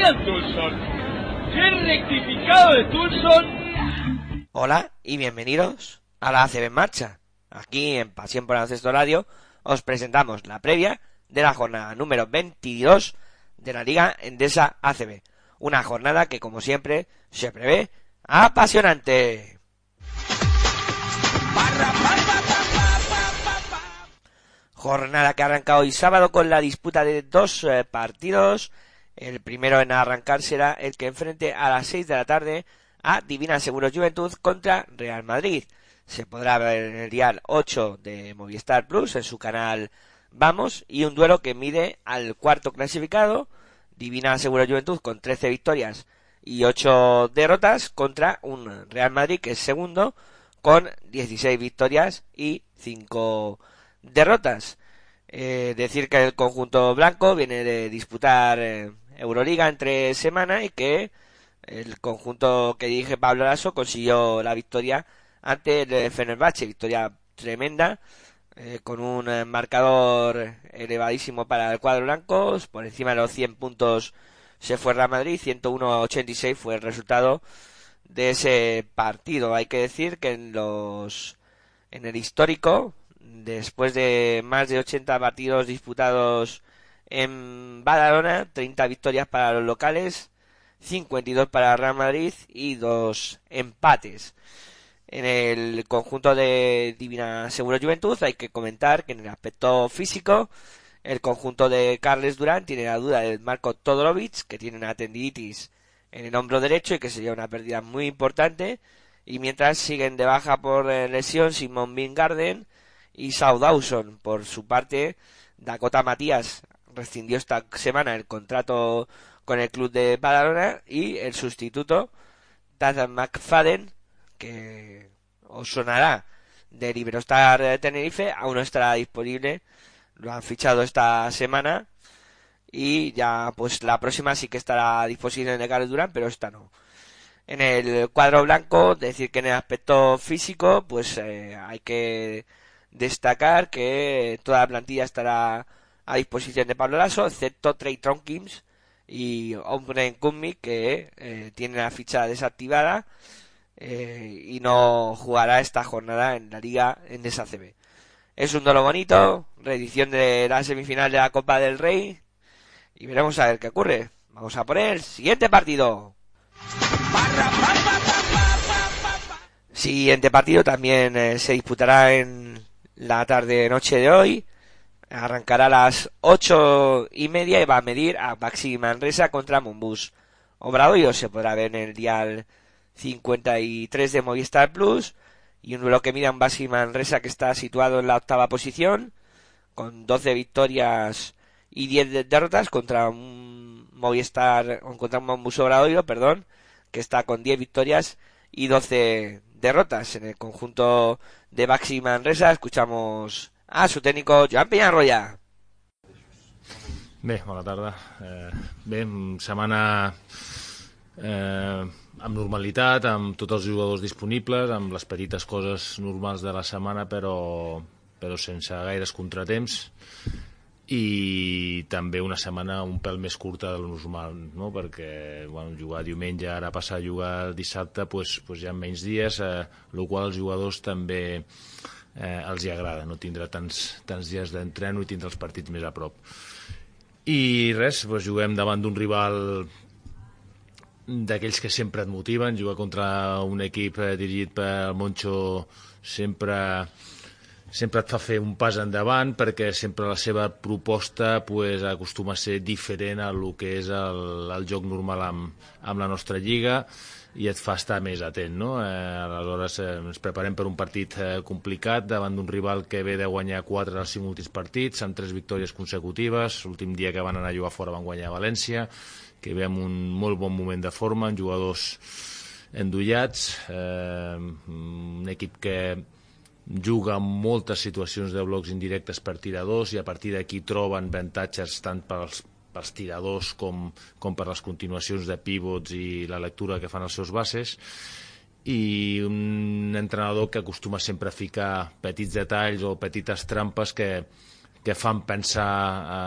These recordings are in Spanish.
Ryan Tulson! ¡Qué rectificado de Tulson! Hola y bienvenidos a la ACB en marcha. Aquí en Pasión por Baloncesto Radio os presentamos la previa de la jornada número 22 de la Liga Endesa ACB. Una jornada que como siempre se prevé apasionante. Jornada que arranca hoy sábado con la disputa de dos eh, partidos. El primero en arrancar será el que enfrente a las 6 de la tarde a Divina Seguros Juventud contra Real Madrid. Se podrá ver en el dial 8 de Movistar Plus en su canal Vamos y un duelo que mide al cuarto clasificado Divina Seguros Juventud con 13 victorias y 8 derrotas contra un Real Madrid que es segundo con 16 victorias y 5 derrotas. Eh, decir que el conjunto blanco viene de disputar eh, Euroliga entre semana y que el conjunto que dirige Pablo Lasso consiguió la victoria ante el Fenerbahce, victoria tremenda, eh, con un eh, marcador elevadísimo para el cuadro blanco, por encima de los 100 puntos se fue Real Madrid, 101 a 86 fue el resultado de ese partido. Hay que decir que en los en el histórico, después de más de 80 partidos disputados en Badalona, 30 victorias para los locales, 52 para Real Madrid y dos empates. En el conjunto de Divina Seguro Juventud hay que comentar que en el aspecto físico el conjunto de Carles Durán tiene la duda de Marco Todorovic, que tiene una tendinitis en el hombro derecho y que sería una pérdida muy importante. Y mientras siguen de baja por lesión Simon Bingarden y Sau Dawson. Por su parte, Dakota Matías rescindió esta semana el contrato con el club de Badalona y el sustituto, Tazan McFadden, que os sonará de Liberostar eh, Tenerife, aún no estará disponible lo han fichado esta semana y ya pues la próxima sí que estará a disposición de Carlos Durán, pero esta no. En el cuadro blanco, decir que en el aspecto físico, pues eh, hay que destacar que toda la plantilla estará a disposición de Pablo Lasso, excepto Trey Tronkins y Ombre Kummi, que eh, tiene la ficha desactivada eh, y no jugará esta jornada en la liga en esa CB. Es un duelo bonito, reedición de la semifinal de la Copa del Rey. Y veremos a ver qué ocurre. Vamos a por el siguiente partido. Siguiente partido también eh, se disputará en la tarde-noche de hoy. Arrancará a las ocho y media y va a medir a Baxi Manresa contra Mumbus. Obradoiro se podrá ver en el dial 53 de Movistar Plus y un duelo que mira un Baxi Manresa que está situado en la octava posición con 12 victorias y 10 derrotas contra un Movistar contra un Mombus Obradoiro, perdón, que está con 10 victorias y 12 derrotas en el conjunto de Baxi Manresa. Escuchamos a su técnico Joan Peñarroya. Bé, bona tarda. Eh, bé, setmana eh, amb normalitat, amb tots els jugadors disponibles, amb les petites coses normals de la setmana, però, però sense gaires contratemps. i també una setmana un pèl més curta de lo normal, no? perquè bueno, jugar diumenge, ara passar a jugar dissabte, pues, pues hi ha menys dies, eh, el qual als jugadors també eh, els hi agrada, no tindrà tants, tants dies d'entreno i tindrà els partits més a prop. I res, pues, juguem davant d'un rival d'aquells que sempre et motiven, jugar contra un equip eh, dirigit per Moncho sempre sempre et fa fer un pas endavant perquè sempre la seva proposta pues, acostuma a ser diferent a lo que és el, el joc normal amb, amb la nostra lliga i et fa estar més atent. No? Eh, aleshores eh, ens preparem per un partit eh, complicat davant d'un rival que ve de guanyar 4 dels 5 últims partits amb 3 victòries consecutives. L'últim dia que van anar a jugar fora van guanyar a València, que ve amb un molt bon moment de forma, amb jugadors endollats, eh, un equip que juga en moltes situacions de blocs indirectes per tiradors i a partir d'aquí troben avantatges tant pels, pels tiradors com, com per les continuacions de pivots i la lectura que fan els seus bases i un entrenador que acostuma sempre a ficar petits detalls o petites trampes que, que fan pensar a,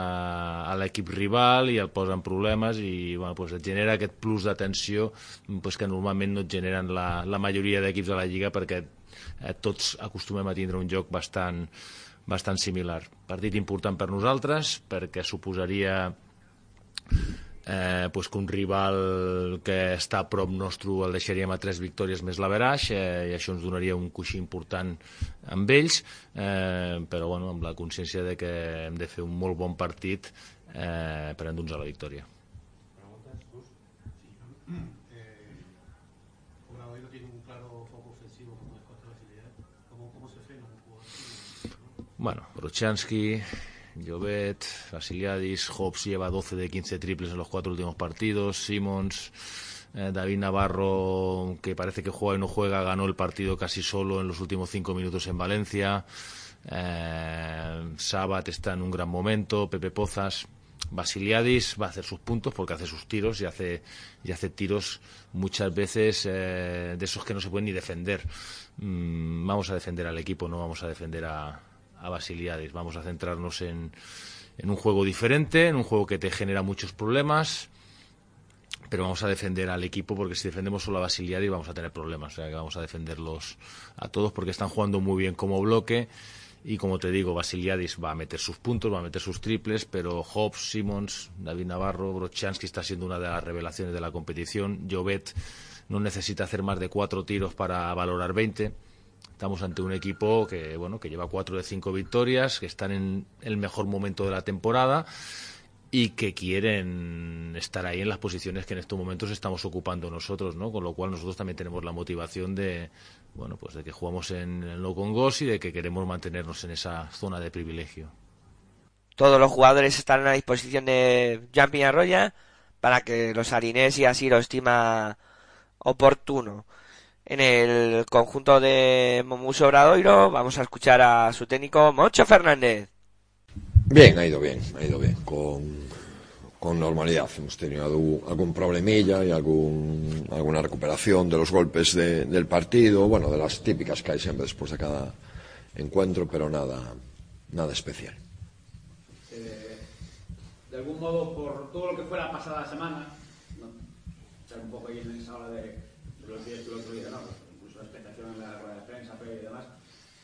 a l'equip rival i el posen problemes i bueno, pues et genera aquest plus d'atenció pues, que normalment no et generen la, la majoria d'equips de la Lliga perquè eh, tots acostumem a tindre un joc bastant, bastant similar. Partit important per nosaltres perquè suposaria eh, pues que un rival que està a prop nostre el deixaríem a tres victòries més l'averaix eh, i això ens donaria un coixí important amb ells. Eh, però bueno, amb la consciència de que hem de fer un molt bon partit eh, per endur-nos a la victòria Bueno, Brochansky, Jovet, Vasiliadis, Hobbs lleva 12 de 15 triples en los cuatro últimos partidos, Simmons, eh, David Navarro, que parece que juega y no juega, ganó el partido casi solo en los últimos cinco minutos en Valencia, eh, Sabat está en un gran momento, Pepe Pozas, Basiliadis va a hacer sus puntos porque hace sus tiros y hace, y hace tiros muchas veces eh, de esos que no se pueden ni defender. Mm, vamos a defender al equipo, no vamos a defender a, a Basiliades. Vamos a centrarnos en, en un juego diferente, en un juego que te genera muchos problemas, pero vamos a defender al equipo porque si defendemos solo a Basiliades vamos a tener problemas. O sea que vamos a defenderlos a todos porque están jugando muy bien como bloque. Y como te digo, Basiliadis va a meter sus puntos, va a meter sus triples, pero Hobbs, Simmons, David Navarro, Brochansky está siendo una de las revelaciones de la competición. Jovet no necesita hacer más de cuatro tiros para valorar 20 Estamos ante un equipo que, bueno, que lleva cuatro de cinco victorias, que están en el mejor momento de la temporada y que quieren estar ahí en las posiciones que en estos momentos estamos ocupando nosotros, ¿no? Con lo cual nosotros también tenemos la motivación de, bueno, pues de que jugamos en el no Congos y de que queremos mantenernos en esa zona de privilegio. Todos los jugadores están a disposición de Jumping Arroya para que los harinés y así lo estima oportuno en el conjunto de Momuso Obradoiro. Vamos a escuchar a su técnico Moncho Fernández. Bien, ha ido bien, ha ido bien, con, con normalidad. Hemos tenido algún, problemilla y algún, alguna recuperación de los golpes de, del partido, bueno, de las típicas que hay siempre después de cada encuentro, pero nada, nada especial. Eh, de algún modo, por todo lo que fue la pasada semana, ¿no? un poco ahí en esa hora de los días que el otro día, ¿no? incluso la expectación en la rueda de prensa y demás.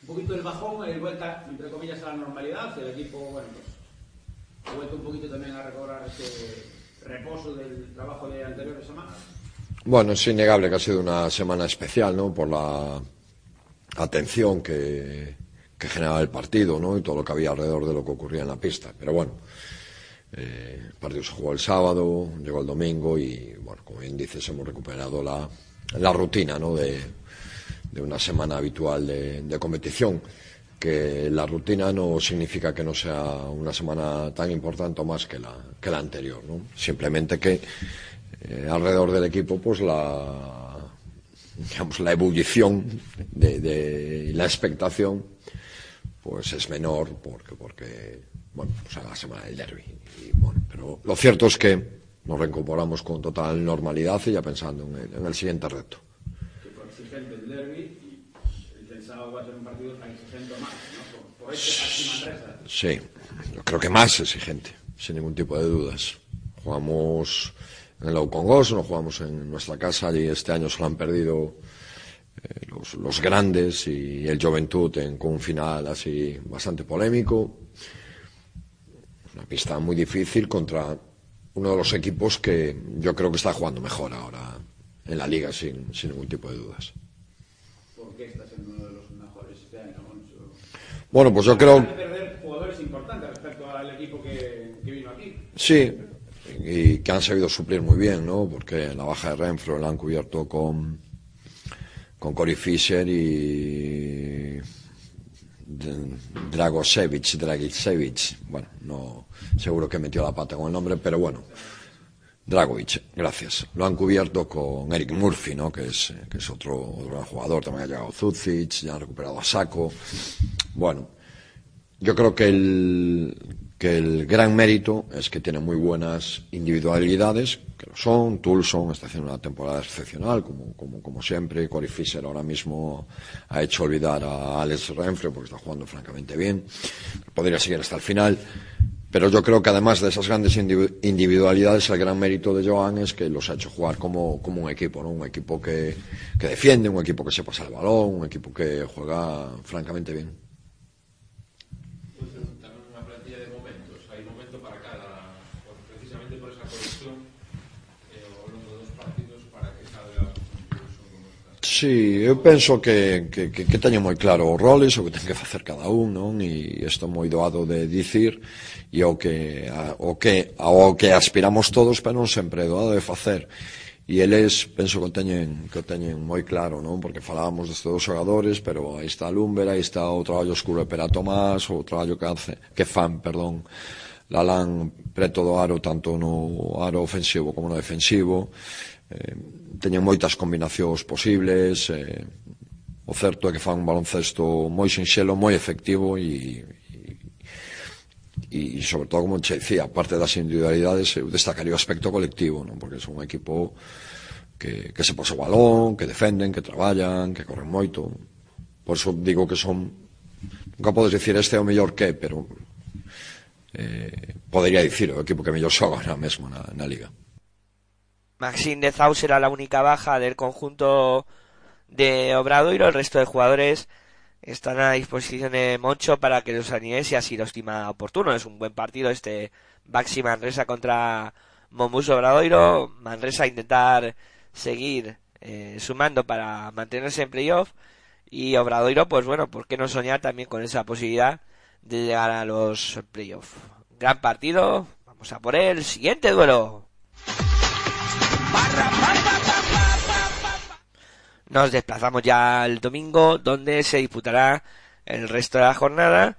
Un poquito el bajón, el vuelta, entre comillas, a la normalidad, el equipo, bueno, pues, ha vuelto un poquito también a recobrar ese reposo del trabajo de anteriores semanas. Bueno, es innegable que ha sido una semana especial, ¿no? Por la atención que, que generaba el partido, ¿no? Y todo lo que había alrededor de lo que ocurría en la pista. Pero bueno, eh, el partido se jugó el sábado, llegó el domingo y, bueno, como bien dices, hemos recuperado la, la rutina ¿no? de, una semana habitual de, competición. Que la rutina no significa que no sea una semana tan importante o más que la, que la anterior. ¿no? Simplemente que eh, alrededor del equipo, pues la, digamos, la ebullición de, de, la expectación pues es menor porque, porque bueno, pues a la semana del derby. Y, bueno, pero lo cierto es que nos reincorporamos con total normalidad y ya pensando en el, en el siguiente reto. Que fue exigente el derby y el sábado va a ser un partido tan exigente más, ¿no? por este Sí, yo creo que más exigente, sin ningún tipo de dudas. Jugamos en el Aucongos, no jugamos en nuestra casa y este año se lo han perdido eh, los, los, grandes y el Juventud en, con un final así bastante polémico. Una pista muy difícil contra uno de los equipos que yo creo que está jugando mejor ahora en la liga sin, sin ningún tipo de dudas. ¿Por qué está siendo uno de los mejores este año, Moncho? Bueno, pues yo creo... perder jugadores importantes respecto al equipo que, que vino aquí. Sí, y que han sabido suplir muy bien, ¿no? Porque la baja de Renfro la han cubierto con, con Cory Fisher y Dragosevic, Dragicevic. Bueno, no, seguro que metió la pata con el nombre, pero bueno. Dragovic, gracias. Lo han cubierto con Eric Murphy, ¿no? que, es, que es otro, otro gran jugador. También ha llegado Zucic, ya han recuperado a Saco. Bueno, yo creo que el, que el gran mérito es que tiene muy buenas individualidades, que lo son. Tulson está haciendo una temporada excepcional, como, como, como siempre. Cory Fisher ahora mismo ha hecho olvidar a Alex Renfre porque está jugando francamente bien. Podría seguir hasta el final. Pero yo creo que además de esas grandes individualidades, el gran mérito de Joan es que los ha hecho jugar como, como un equipo, ¿no? Un equipo que, que defiende, un equipo que se pasa el balón, un equipo que juega francamente bien. Sí, eu penso que, que, que, que teño moi claro os roles, o que ten que facer cada un, non? E isto moi doado de dicir e o que, a, o que, ao que aspiramos todos, pero non sempre é doado de facer. E eles, penso que o teñen, que o teñen moi claro, non? Porque falábamos destes dos xogadores, pero aí está Lumber, aí está o traballo escuro de Pera Tomás, o traballo que, hace, que fan, perdón, Lalán preto do aro, tanto no aro ofensivo como no defensivo. Eh, teñen moitas combinacións posibles eh, o certo é que fan un baloncesto moi sinxelo, moi efectivo e, e, e sobre todo como che dicía, aparte das individualidades eu destacaría o aspecto colectivo non? porque son un equipo que, que se pose o balón, que defenden, que traballan que corren moito por eso digo que son nunca podes dicir este é o mellor que pero eh, podería dicir o equipo que mellor xoga na mesmo na, na liga Maxine de Zau será la única baja del conjunto de Obradoiro. El resto de jugadores están a disposición de Moncho para que los anime si así lo estima oportuno. Es un buen partido este Baxi Manresa contra Momus Obradoiro. Manresa intentar seguir eh, sumando para mantenerse en playoff. Y Obradoiro, pues bueno, ¿por qué no soñar también con esa posibilidad de llegar a los playoffs? Gran partido. Vamos a por el siguiente duelo. Nos desplazamos ya al domingo, donde se disputará el resto de la jornada.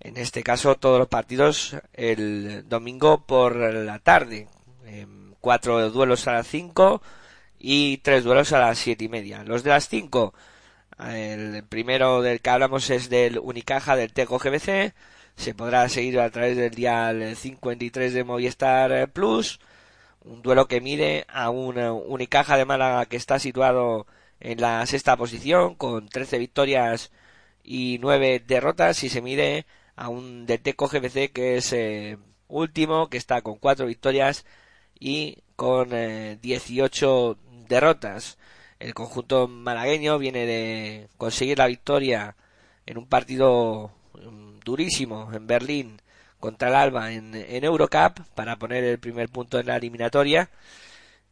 En este caso, todos los partidos el domingo por la tarde. cuatro duelos a las cinco y tres duelos a las siete y media. Los de las cinco, el primero del que hablamos es del Unicaja del Teco GBC. Se podrá seguir a través del dial 53 de Movistar Plus un duelo que mide a un Unicaja de Málaga que está situado en la sexta posición con 13 victorias y 9 derrotas y se mide a un Deteco GBC que es eh, último que está con 4 victorias y con 18 eh, derrotas. El conjunto malagueño viene de conseguir la victoria en un partido mm, durísimo en Berlín contra el Alba en, en Eurocup para poner el primer punto en la eliminatoria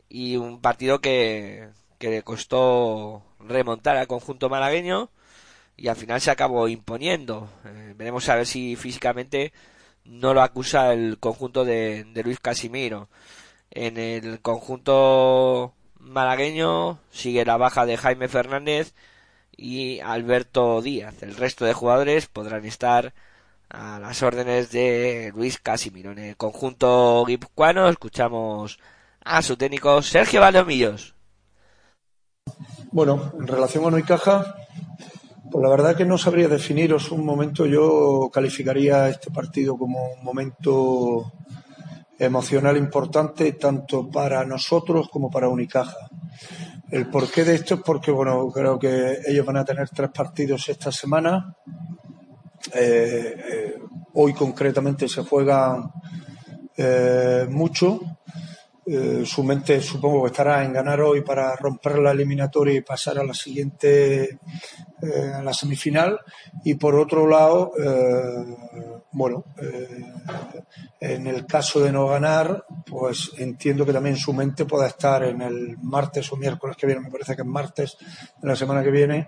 y un partido que, que le costó remontar al conjunto malagueño y al final se acabó imponiendo. Eh, veremos a ver si físicamente no lo acusa el conjunto de, de Luis Casimiro. En el conjunto malagueño sigue la baja de Jaime Fernández y Alberto Díaz. El resto de jugadores podrán estar a las órdenes de Luis Casimiro. En el conjunto guipuzcoano escuchamos a su técnico Sergio Valdomillos. Bueno, en relación a Noicaja, pues la verdad que no sabría definiros un momento. Yo calificaría este partido como un momento emocional importante tanto para nosotros como para Unicaja. El porqué de esto es porque, bueno, creo que ellos van a tener tres partidos esta semana hoy concretamente se juega mucho eh, su mente supongo que estará en ganar hoy para romper la eliminatoria y pasar a la siguiente, eh, a la semifinal. Y por otro lado, eh, bueno, en el caso de no ganar, pues entiendo que también su mente pueda estar en el martes o miércoles que viene, me parece que es martes de la semana que viene,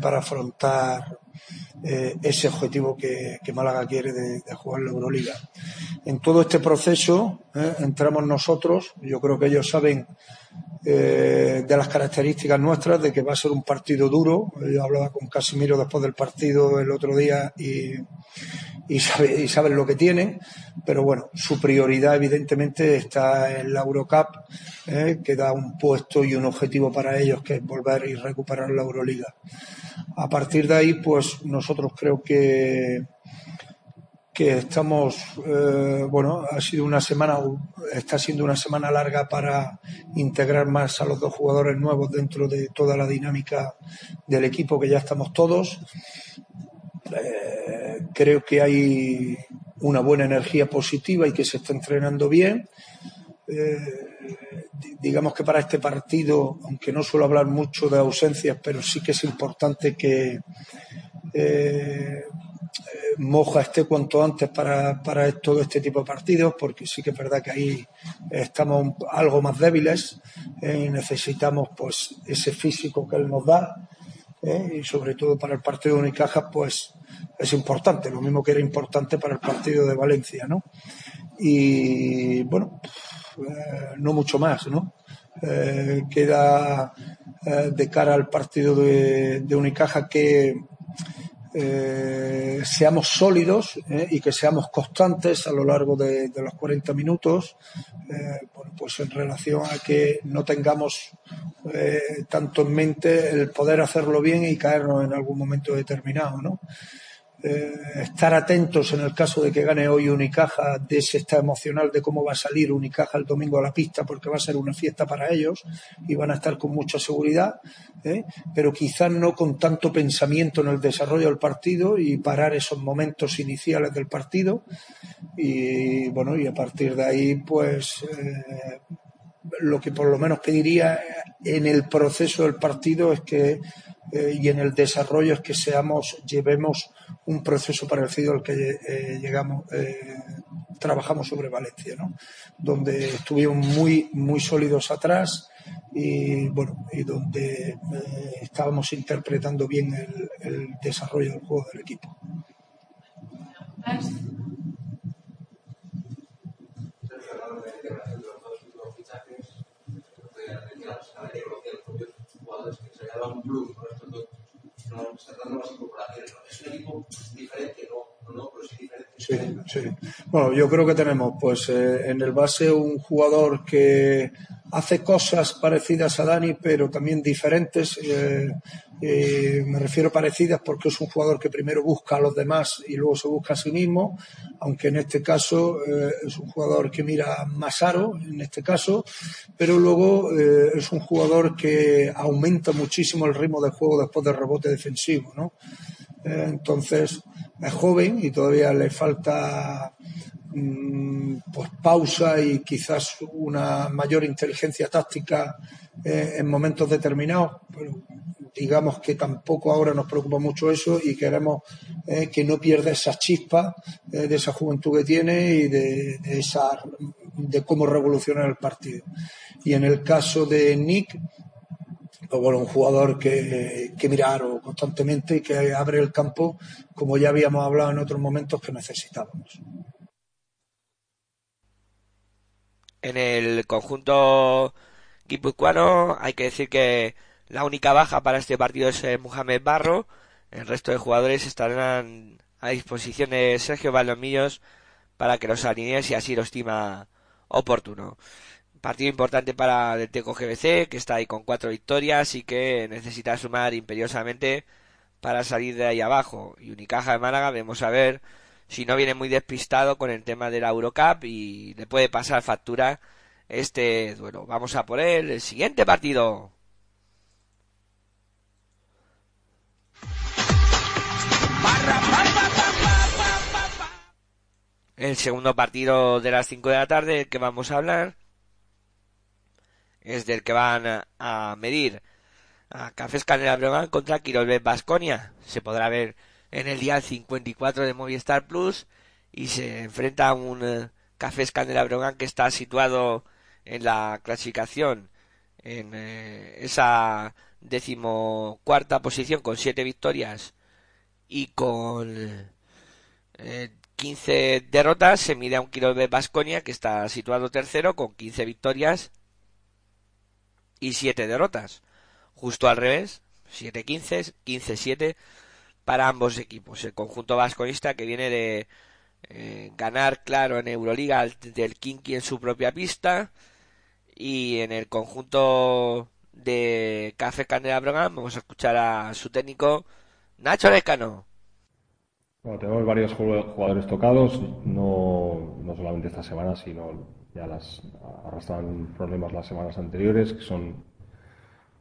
para afrontar eh, ese objetivo que, Málaga quiere de, jugar la Euroliga. En todo este proceso eh, entramos nosotros, yo creo que ellos saben eh, de las características nuestras, de que va a ser un partido duro. Yo hablaba con Casimiro después del partido el otro día y, sabe, y saben lo que tienen, pero bueno, su prioridad evidentemente está en la Eurocup, que da un puesto y un objetivo para ellos, que es volver y recuperar la Euroliga. A partir de ahí, pues nosotros creo que que estamos, eh, bueno, ha sido una semana, está siendo una semana larga para integrar más a los dos jugadores nuevos dentro de toda la dinámica del equipo que ya estamos todos. Eh, creo que hay una buena energía positiva y que se está entrenando bien. Eh, digamos que para este partido, aunque no suelo hablar mucho de ausencias, pero sí que es importante que eh, Moja esté cuanto antes para, para, todo este tipo de partidos, porque sí que es verdad que ahí estamos algo más débiles eh, y necesitamos pues ese físico que él nos da y sobre todo para el partido de Unicaja pues es importante, lo mismo que era importante para el partido de Valencia, ¿no? Y bueno, eh, no mucho más, ¿no? Eh, queda eh, de cara al partido de, Unicaja que seamos sólidos y que seamos constantes a lo largo de, los 40 minutos, pues en relación a que no tengamos tanto en mente el poder hacerlo bien y caernos en algún momento determinado, ¿no? Eh, estar atentos en el caso de que gane hoy Unicaja de ese estado emocional de cómo va a salir Unicaja el domingo a la pista porque va a ser una fiesta para ellos y van a estar con mucha seguridad ¿eh? pero quizás no con tanto pensamiento en el desarrollo del partido y parar esos momentos iniciales del partido y bueno y a partir de ahí pues eh, lo que por lo menos pediría en el proceso del partido es que y en el desarrollo es que seamos llevemos un proceso parecido al que eh, llegamos, eh, trabajamos sobre Valencia, ¿no? donde estuvimos muy, muy sólidos atrás y, bueno, y donde eh, estábamos interpretando bien el, desarrollo del juego del equipo. un plus, no, nuevas incorporaciones. Es un equipo diferente, no, no, pero sí diferente. Sí, sí. Bueno, yo creo que tenemos, pues, eh, en el base un jugador que hace cosas parecidas a Dani, pero también diferentes. Eh, eh, me refiero parecidas porque es un jugador que primero busca a los demás y luego se busca a sí mismo, aunque en este caso eh, es un jugador que mira más aro, en este caso, pero luego eh, es un jugador que aumenta muchísimo el ritmo de juego después del rebote defensivo, ¿no? entonces es joven y todavía le falta pues pausa y quizás una mayor inteligencia táctica en momentos determinados, pero digamos que tampoco ahora nos preocupa mucho eso y queremos eh, que no pierda esa chispa eh, de esa juventud que tiene y de, esa de cómo revolucionar el partido. Y en el caso de Nick, bueno, un jugador que, que mira constantemente y que abre el campo, como ya habíamos hablado en otros momentos que necesitábamos. En el conjunto guipuzcoano hay que decir que la única baja para este partido es eh, Mohamed Barro. El resto de jugadores estarán a disposición de Sergio Valdomillos para que los alinee si así lo estima oportuno. Partido importante para el Teco GBC, que está ahí con cuatro victorias y que necesita sumar imperiosamente para salir de ahí abajo. Y Unicaja de Málaga, vemos a ver si no viene muy despistado con el tema de la Eurocup y le puede pasar factura este duelo. Vamos a por él, el siguiente partido. El segundo partido de las 5 de la tarde, del que vamos a hablar, es del que van a, a medir a Cafés Canela Breogán contra Quirolbet Basconia. Se podrá ver en el día 54 de Movistar Plus y se enfrenta a un eh, Cafés Canela Breogán que está situado en la clasificación en eh, esa decimocuarta posición con siete victorias y con eh, 15 derrotas se mide a un kilo de Basconia que está situado tercero con 15 victorias y 7 derrotas. Justo al revés, 7-15, 15-7 para ambos equipos. El conjunto vasconista que viene de eh, ganar, claro, en Euroliga del Kinky en su propia pista y en el conjunto de Café Candela Brogan vamos a escuchar a su técnico Nacho Lescano. Bueno, tenemos varios jugadores tocados, no, no solamente esta semana, sino ya las arrastran problemas las semanas anteriores, que son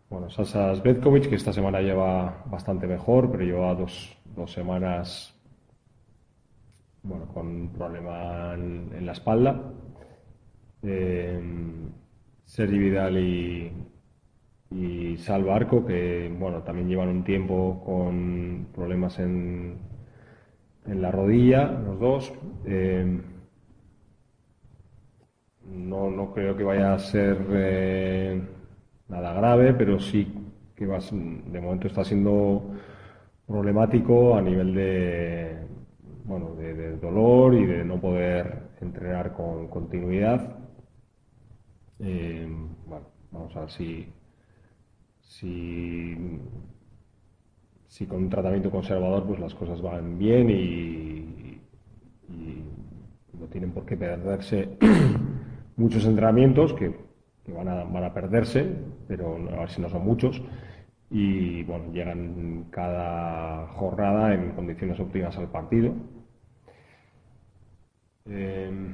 bueno, Sasa Svetkovic, que esta semana lleva bastante mejor, pero lleva dos, dos semanas bueno, con un problema en, la espalda. Eh, Sergi Vidal y, y Salva que bueno, también llevan un tiempo con problemas en, en la rodilla, los dos. Eh, no, no creo que vaya a ser eh, nada grave, pero sí que de momento está siendo problemático a nivel de, bueno, de, dolor y de no poder entrenar con continuidad. Eh, bueno, vamos a ver si, si, con un tratamiento conservador pues las cosas van bien y, y no tienen por qué perderse muchos entrenamientos que van, a, van a perderse, pero a ver si no son muchos. Y bueno, llegan cada jornada en condiciones óptimas al partido. Eh,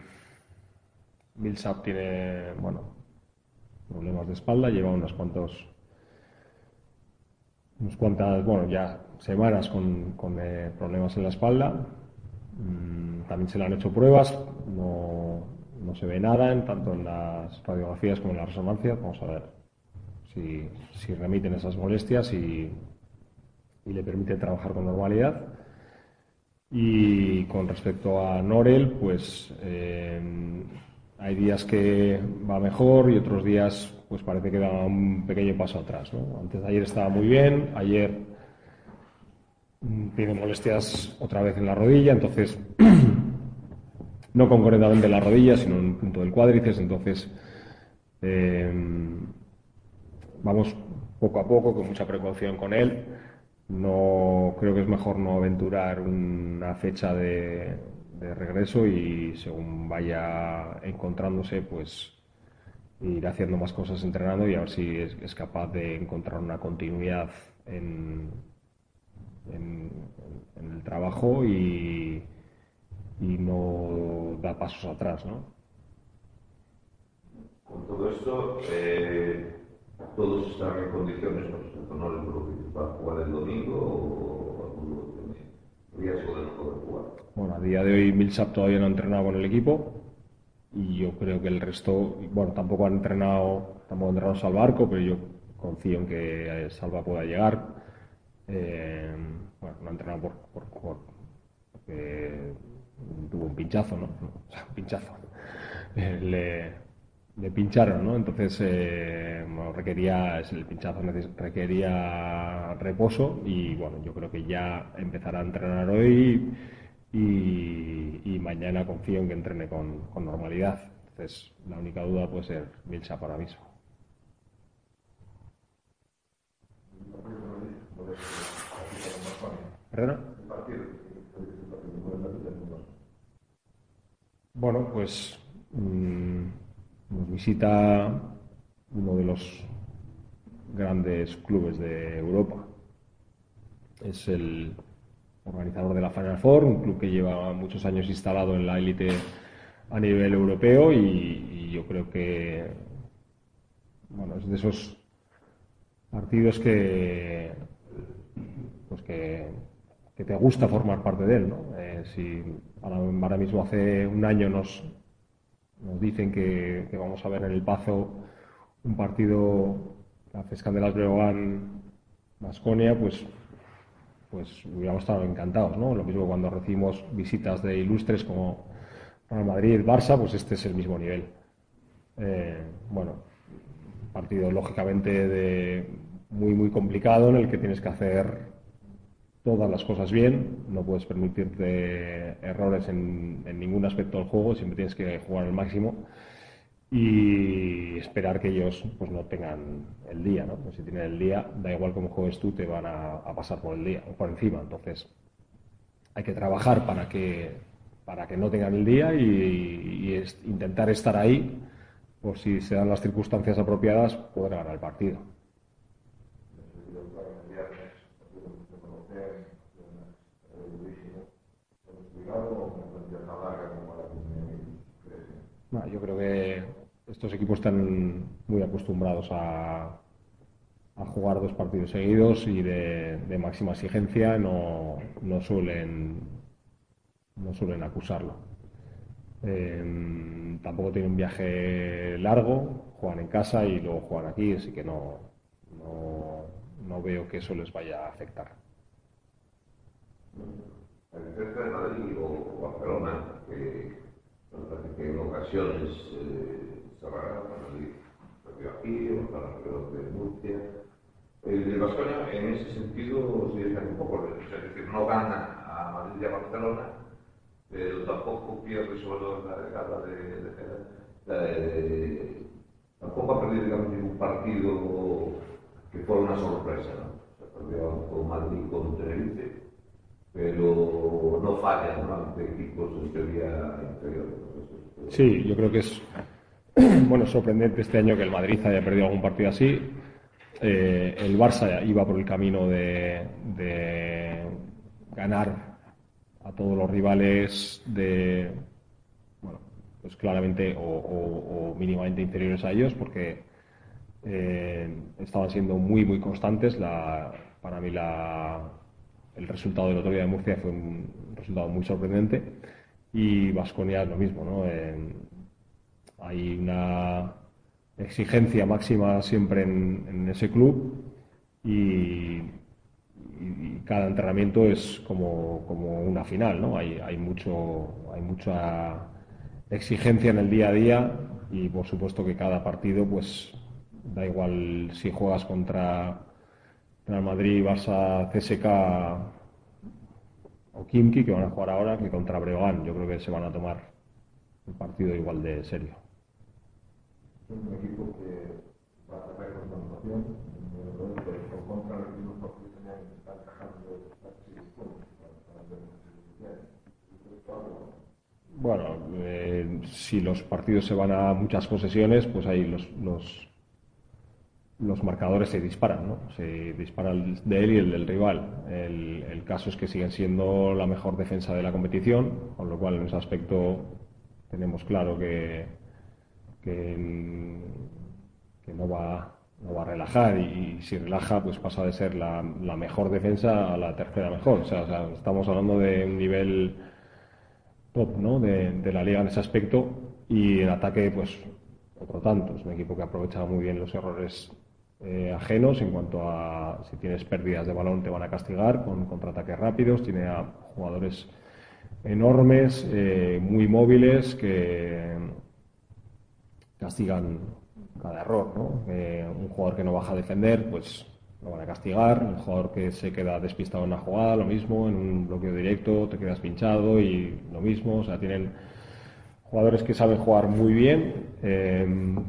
Millsap tiene, bueno, problemas de espalda, lleva unos cuantos, unos cuantas, bueno, ya semanas con, eh, problemas en la espalda. Mm, también se le han hecho pruebas, no se ve nada, en, tanto en las radiografías como en las resonancias. Vamos a ver si, remiten esas molestias y, y le permite trabajar con normalidad. Y con respecto a Norel, pues eh, hay días que va mejor y otros días pues parece que da un pequeño paso atrás. ¿no? Antes de ayer estaba muy bien, ayer mm, tiene molestias otra vez en la rodilla, entonces no concretamente en la rodilla, sino en un punto del cuádriceps, entonces eh, vamos poco a poco, con mucha precaución con él. No creo que es mejor no aventurar una fecha de, regreso y según vaya encontrándose, pues ir haciendo más cosas entrenando y a ver si es, capaz de encontrar una continuidad en, en el trabajo y, y, no da pasos atrás, ¿no? Con todo esto, eh, todos están en condiciones, ¿no? no les va a jugar el domingo o tiene riesgo de no poder jugar. Bueno, a día de hoy Millsap todavía no ha entrenado con el equipo y yo creo que el resto, bueno, tampoco han entrenado, tampoco ha entrenado Salvarco, pero yo confío en que Salva pueda llegar. Eh, bueno, no ha entrenado por, por, por porque tuvo un pinchazo, ¿no? O sea, un pinchazo. Eh, le, le, pincharon, ¿no? Entonces, eh, bueno, requería, el pinchazo requería reposo y, bueno, yo creo que ya empezará a entrenar hoy y, y mañana confío en que entrene con, con, normalidad. Entonces, la única duda puede ser Milcha para mismo. ¿Perdona? Bueno, pues mmm, nos visita uno de los grandes clubes de Europa. Es el organizador de la Final Four, un club que lleva muchos años instalado en la élite a nivel europeo y, y, yo creo que bueno, es de esos partidos que pues que, que te gusta formar parte de él. ¿no? Eh, si ahora, mismo hace un año nos, nos dicen que, vamos a ver en el Pazo un partido hace Escandelas Breogán Basconia, pues, pues hubiéramos estado encantados, ¿no? Lo mismo cuando recibimos visitas de ilustres como Real Madrid, Barça, pues este es el mismo nivel. Eh, bueno, partido lógicamente de muy muy complicado en el que tienes que hacer todas las cosas bien, no puedes permitirte errores en, ningún aspecto del juego, siempre tienes que jugar al máximo y esperar que ellos pues no tengan el día, ¿no? Pues si tienen el día, da igual cómo juegues tú, te van a, pasar por el día, por encima. Entonces, hay que trabajar para que para que no tengan el día y, intentar estar ahí por si se dan las circunstancias apropiadas, poder ganar el partido. Yo creo que estos equipos están muy acostumbrados a, a jugar dos partidos seguidos y de, máxima exigencia no, no, suelen no suelen acusarlo. Eh, tampoco tienen un viaje largo, juegan en casa y luego juegan aquí, así que no, no, no veo que eso les vaya a afectar. A diferencia de Madrid o Barcelona, parece que en ocasiones eh, se va para Madrid, perdió aquí, o para alrededor de Murcia. El Vasconia, en ese sentido, se diferencia un poco, es decir, no gana a Madrid y a Barcelona, pero tampoco pierde sobre todo la regada de, tampoco ha perdido ningún partido que fuera una sorpresa ¿no? se perdió con Madrid con Tenerife pero no falla ¿no? ante equipos en teoría inferiores Sí, yo creo que es bueno sorprendente este año que el Madrid haya perdido algún partido así. Eh, el Barça iba por el camino de, ganar a todos los rivales de, bueno, pues claramente o, mínimamente inferiores a ellos, porque eh, estaban siendo muy, muy constantes. La, para mí la, el resultado de la Autoridad de Murcia fue un resultado muy sorprendente y Vasconia es lo mismo, ¿no? Hay una exigencia máxima siempre en, en ese club y, y, cada entrenamiento es como, como una final, ¿no? Hay, hay, mucho, hay mucha exigencia en el día a día y por supuesto que cada partido, pues da igual si juegas contra Real Madrid, Barça, CSK o Kimki, que van a jugar ahora, que contra Breogán. Yo creo que se van a tomar el partido igual de serio. Un equipo que va a atacar con puntuación, por contra los mismos partidos que están encajando Bueno, eh, si los partidos se van a muchas posesiones, pues ahí los, los, los marcadores se disparan, ¿no? Se dispara el de él y el del rival. El, caso es que siguen siendo la mejor defensa de la competición, con lo cual en ese aspecto tenemos claro que, que, no, va, no va a relajar y, y, si relaja pues pasa de ser la, la, mejor defensa a la tercera mejor. O sea, o sea, estamos hablando de un nivel top ¿no? de, de la liga en ese aspecto y en ataque pues otro tanto. Es un equipo que aprovecha muy bien los errores eh, ajenos en cuanto a si tienes pérdidas de balón te van a castigar con contraataques rápidos, tiene a jugadores enormes, eh, muy móviles que castigan cada error. ¿no? Eh, un jugador que no baja a defender, pues lo van a castigar. Un jugador que se queda despistado en una jugada, lo mismo. En un bloqueo directo te quedas pinchado y lo mismo. O sea, tienen jugadores que saben jugar muy bien, eh,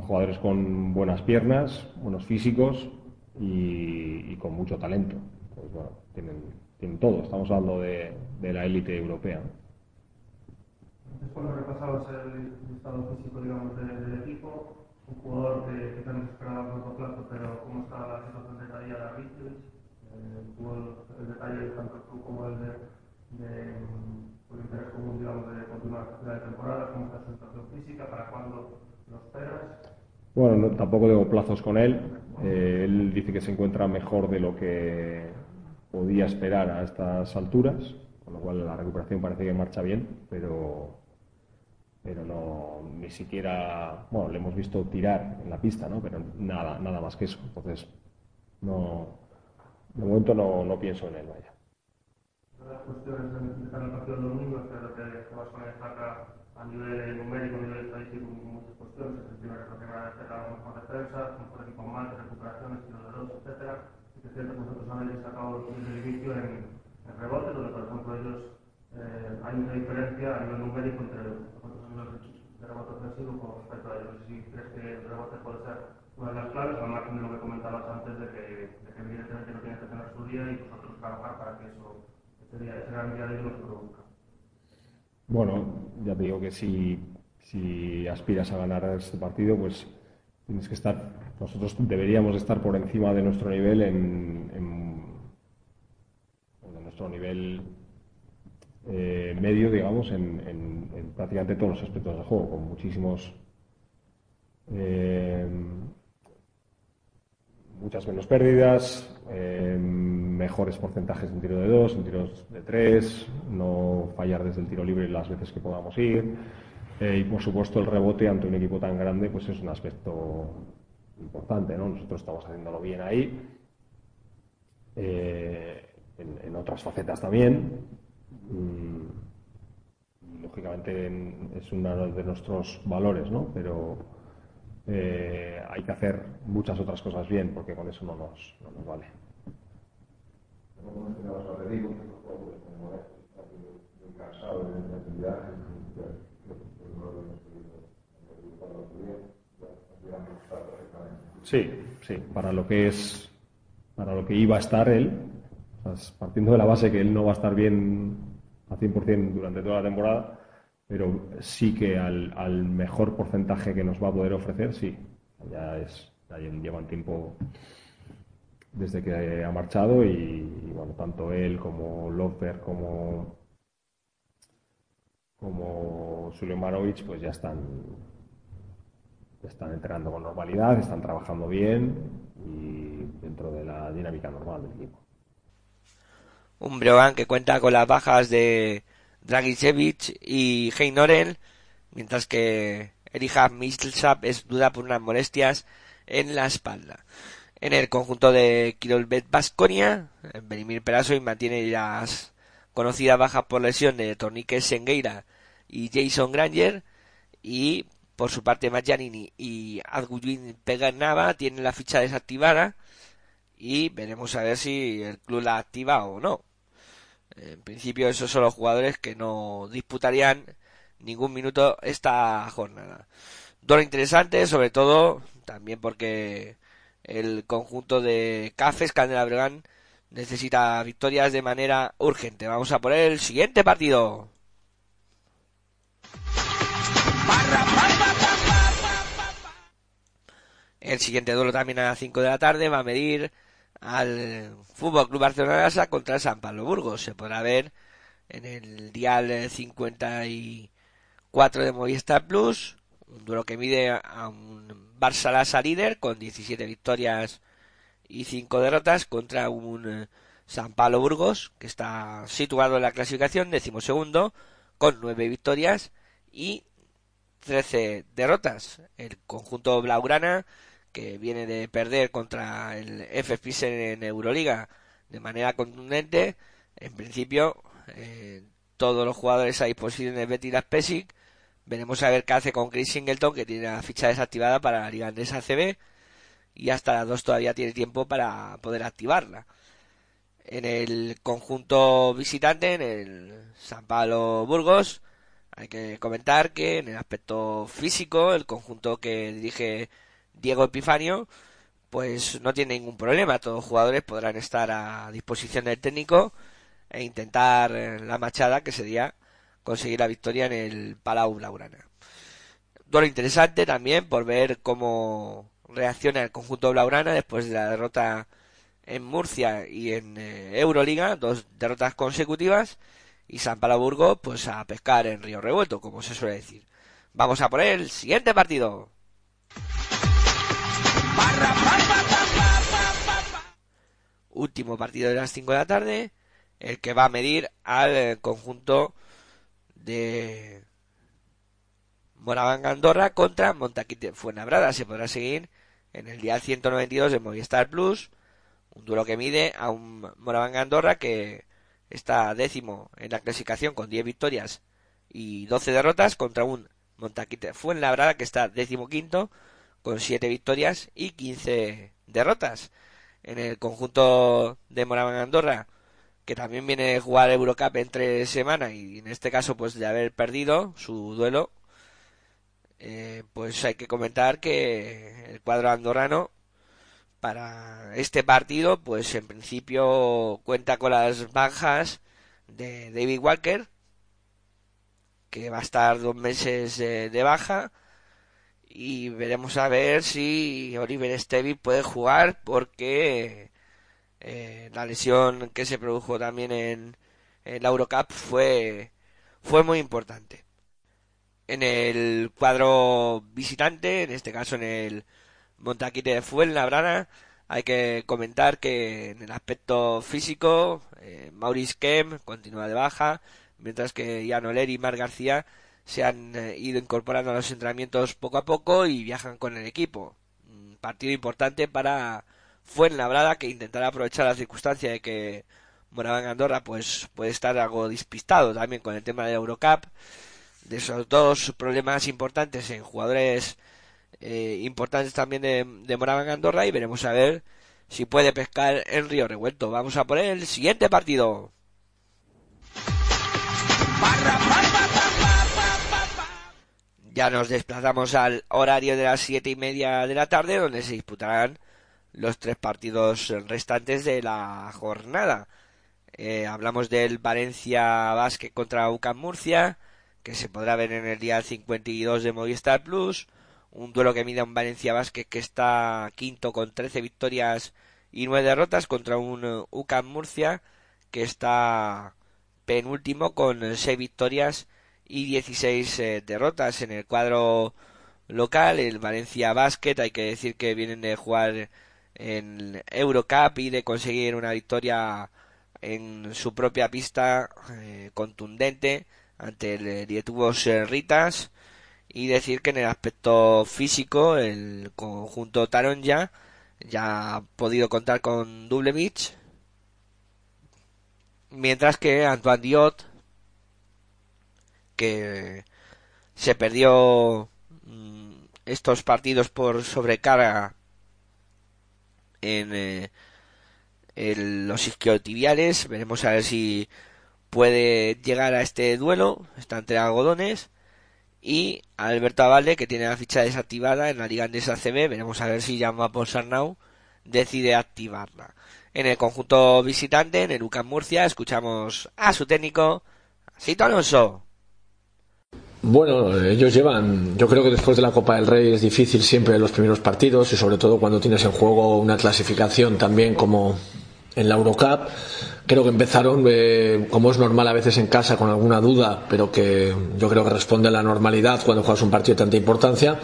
jugadores con buenas piernas, buenos físicos y, y con mucho talento. Pues bueno, tienen, tienen, todo. Estamos hablando de, de la élite europea. Antes cuando repasabas el estado físico digamos, del, del equipo, un jugador que, que tenemos esperado a corto plazo, pero cómo está la situación de de Riches, eh, el, el detalle tanto tú como el de, de por interés común, digamos, de continuar la temporada, cómo está su situación física, para cuándo lo esperas. Bueno, no, tampoco tengo plazos con él. Eh, él dice que se encuentra mejor de lo que podía esperar a estas alturas, con lo cual la recuperación parece que marcha bien, pero, pero no, ni siquiera, bueno, le hemos visto tirar en la pista, ¿no? Pero nada, nada más que eso. Entonces, no, de momento no, no pienso en él, vaya. Las cuestiones de cara al partido del domingo, espero que, que vas a destacar a nivel numérico, a nivel estadístico, muchas cuestiones. Es decir, que la acabamos con defensa, mejor equipo más, recuperaciones, tiro de dos, etcétera. Y que es nosotros habéis destacado desde el inicio en, en rebotes, donde por ejemplo ellos eh, hay una diferencia a nivel numérico entre a nivel de rebote ofensivo con respecto a ellos. Si crees que el rebote puede ser una de las claves, al margen de lo que comentabas antes de que, de que evidentemente no tienes que tener su día y vosotros trabajar para que eso, Bueno, ya te digo que si, si aspiras a ganar este partido, pues tienes que estar, nosotros deberíamos estar por encima de nuestro nivel en, en de nuestro nivel eh, medio, digamos, en, en- en prácticamente todos los aspectos del juego, con muchísimos eh, muchas menos pérdidas, eh, mejores porcentajes en tiro de dos, en tiros de tres, no fallar desde el tiro libre las veces que podamos ir. eh, y por supuesto el rebote ante un equipo tan grande pues es un aspecto importante, ¿no? Nosotros estamos haciéndolo bien ahí. eh, en, otras facetas también. Mm, lógicamente en- es uno de nuestros valores, ¿no? Pero eh, hay que hacer muchas otras cosas bien porque con eso no nos, no nos vale. Sí, sí, para lo que es, para lo que iba a estar él, partiendo de la base que él no va a estar bien a 100% durante toda la temporada, pero sí que al, mejor porcentaje que nos va a poder ofrecer, sí. Ya es, ya llevan tiempo desde que ha marchado y, bueno, tanto él como Lofer como como Sulemanovic pues ya están están entrenando con normalidad, están trabajando bien y dentro de la dinámica normal del equipo. Un Breogán que cuenta con las bajas de Dragicevic y Heinoren, mientras que Erija Milsap es duda por unas molestias en la espalda. En el conjunto de Kirolbet Basconia, Benimir Perasoy mantiene las conocidas bajas por lesión de Tornique Sengueira y Jason Granger y por su parte Maggianini y Adguin Peganava tienen la ficha desactivada y veremos a ver si el club la activa o no. En principio esos son los jugadores que no disputarían ningún minuto esta jornada. Duelo interesante, sobre todo también porque el conjunto de Cafés Candela Bregan necesita victorias de manera urgente. Vamos a por el siguiente partido. El siguiente duelo también a las 5 de la tarde va a medir al Fútbol Club Barcelona contra el San Pablo Burgos. Se podrá ver en el dial 54 de Movistar Plus. Un duelo que mide a un Barça líder con 17 victorias y 5 derrotas contra un San Pablo Burgos que está situado en la clasificación decimosegundo con 9 victorias y 13 derrotas. El conjunto Blaugrana que viene de perder contra el FS en Euroliga de manera contundente. En principio, eh, todos los jugadores a disposición de Betty Pesic. Veremos a ver qué hace con Chris Singleton, que tiene la ficha desactivada para la Liga Andesa CB. Y hasta las dos todavía tiene tiempo para poder activarla. En el conjunto visitante, en el San Pablo Burgos, hay que comentar que en el aspecto físico, el conjunto que dirige Diego Epifanio, pues no tiene ningún problema. Todos los jugadores podrán estar a disposición del técnico e intentar la machada que sería conseguir la victoria en el Palau Blaugrana. Duelo interesante también por ver cómo reacciona el conjunto Blaugrana después de la derrota en Murcia y en eh, Euroliga, dos derrotas consecutivas, y San Palaburgo pues a pescar en Río Revuelto, como se suele decir. Vamos a por el siguiente partido. Último partido de las 5 de la tarde, el que va a medir al eh, conjunto de Moraván Andorra contra Montaquite Fuenlabrada. Se podrá seguir en el día 192 de Movistar Plus, un duelo que mide a un Moraván Andorra que está décimo en la clasificación con 10 victorias y 12 derrotas contra un Montaquite Fuenlabrada que está décimo quinto con 7 victorias y 15 derrotas. En el conjunto de Moraván Andorra que también viene a jugar Eurocup entre semana y en este caso pues de haber perdido su duelo eh, pues hay que comentar que el cuadro andorrano para este partido pues en principio cuenta con las bajas de David Walker que va a estar dos meses de baja y veremos a ver si Oliver Stevie puede jugar porque eh, la lesión que se produjo también en, la Eurocup fue, fue muy importante. En el cuadro visitante, en este caso en el Montaquite de Fuenlabrada, hay que comentar que en el aspecto físico, eh, Maurice Kem continúa de baja, mientras que Jan Oler y Mar García se han eh, ido incorporando a los entrenamientos poco a poco y viajan con el equipo. Partido importante para Fuenlabrada que intentará aprovechar la circunstancia de que Moraván Andorra pues puede estar algo despistado también con el tema de Eurocup de esos dos problemas importantes en jugadores eh, importantes también de, de Moraván Andorra y veremos a ver si puede pescar en Río Revuelto. Vamos a poner el siguiente partido. Ya nos desplazamos al horario de las siete y media de la tarde donde se disputarán los tres partidos restantes de la jornada. Eh, hablamos del Valencia Basket contra UCAM Murcia, que se podrá ver en el día 52 de Movistar Plus. Un duelo que mide a un Valencia Basket que está quinto con 13 victorias y 9 derrotas contra un eh, UCAM Murcia que está penúltimo con 6 victorias y 16 eh, derrotas en el cuadro local. El Valencia Basket, hay que decir que vienen de jugar en Eurocup y de conseguir una victoria en su propia pista eh, contundente ante el Dietubos Ritas y decir que en el aspecto físico el conjunto Taronja ya ha podido contar con Dublevich mientras que Antoine Diot que se perdió mm, estos partidos por sobrecarga en, eh, los isquiotibiales. Veremos a ver si puede llegar a este duelo. Está entre algodones. Y Alberto Avalde, que tiene la ficha desactivada en la Liga Andesa CB. Veremos a ver si llama por Sarnau decide activarla. En el conjunto visitante, en el UCAM Murcia, escuchamos a su técnico, Sito Alonso. Bueno, ellos llevan, yo creo que después de la Copa del Rey es difícil siempre los primeros partidos y sobre todo cuando tienes en juego una clasificación también como en la Eurocup. Creo que empezaron, eh, como es normal a veces en casa, con alguna duda, pero que yo creo que responde a la normalidad cuando juegas un partido de tanta importancia.